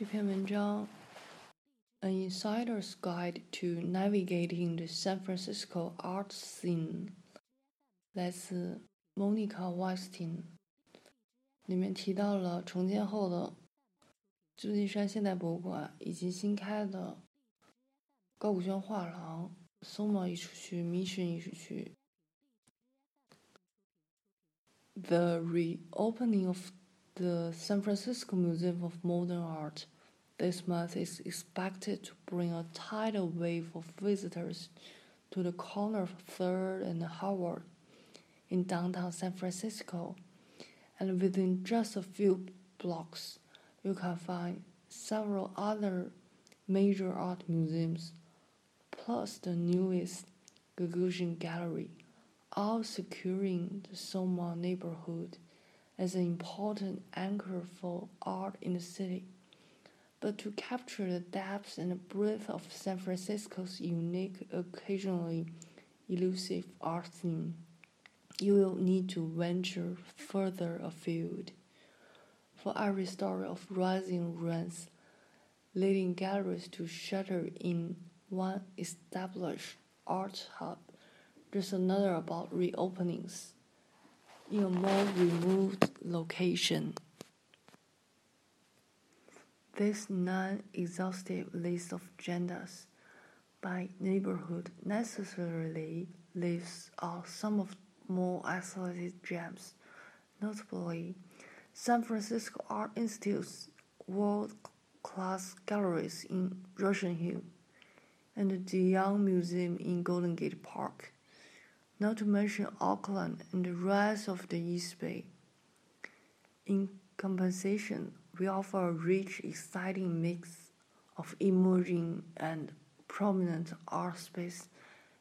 这篇文章《An Insider's Guide to Navigating the San Francisco Art Scene》来自 Monica Weinstein，里面提到了重建后的旧金山现代博物馆以及新开的高古轩画廊、Soma 艺术区、Mission 艺术区。The reopening of the San Francisco Museum of Modern Art this month is expected to bring a tidal wave of visitors to the corner of 3rd and Howard in downtown San Francisco. And within just a few blocks, you can find several other major art museums, plus the newest Gagosian Gallery, all securing the Soma neighborhood as an important anchor for art in the city. But to capture the depth and breadth of San Francisco's unique, occasionally elusive art scene, you will need to venture further afield. For every story of rising rents, leading galleries to shutter in one established art hub, there's another about reopenings in a more removed location. This non-exhaustive list of genders by neighborhood necessarily leaves out some of more isolated gems, notably San Francisco Art Institute's world-class galleries in Russian Hill and the Young Museum in Golden Gate Park not to mention Oakland and the rest of the East Bay. In compensation, we offer a rich, exciting mix of emerging and prominent art space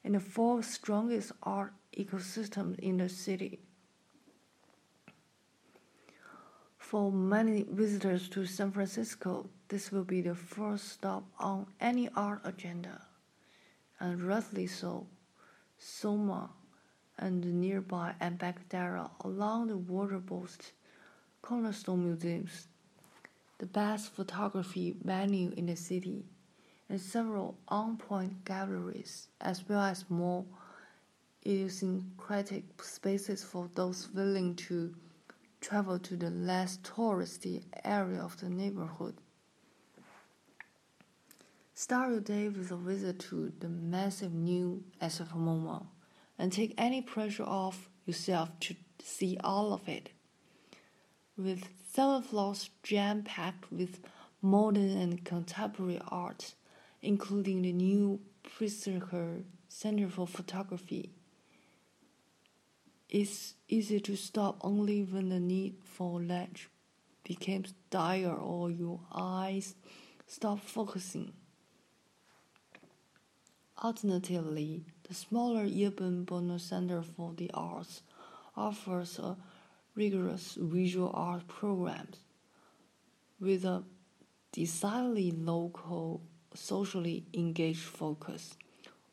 in the four strongest art ecosystems in the city. For many visitors to San Francisco, this will be the first stop on any art agenda, and rightly so. Soma and nearby Embarcadero along the water boast cornerstone museums, the best photography venue in the city, and several on-point galleries, as well as more idiosyncratic spaces for those willing to travel to the less touristy area of the neighborhood. Start your day with a visit to the massive new SF MoMA and take any pressure off yourself to see all of it. With seven floors jam packed with modern and contemporary art, including the new Pritzker Center for Photography. It's easy to stop only when the need for lunch becomes dire or your eyes stop focusing. Alternatively, the smaller Yerba Buena Center for the Arts offers a rigorous visual art program with a decidedly local, socially engaged focus.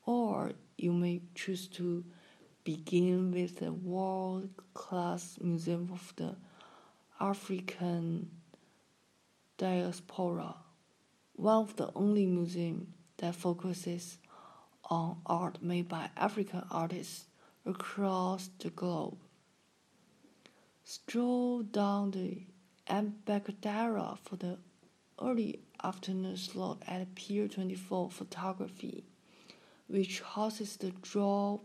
Or you may choose to begin with the world class Museum of the African Diaspora, one of the only museums that focuses on art made by African artists across the globe. Stroll down the Embarcadero for the early afternoon slot at Pier 24 Photography, which houses the draw,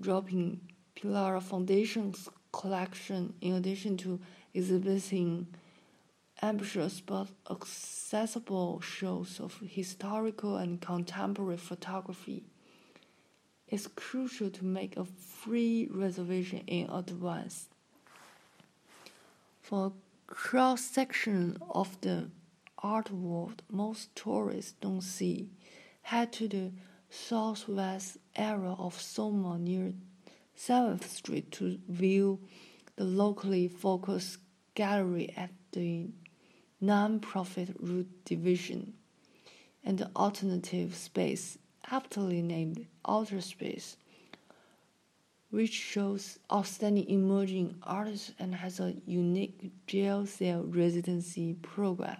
dropping Pilara Foundation's collection in addition to exhibiting ambitious but accessible shows of historical and contemporary photography. It's crucial to make a free reservation in advance. For a cross section of the art world most tourists don't see, head to the southwest area of Soma near 7th Street to view the locally focused gallery at the non-profit root division, and the alternative space, aptly named Outer Space, which shows outstanding emerging artists and has a unique jail cell residency program.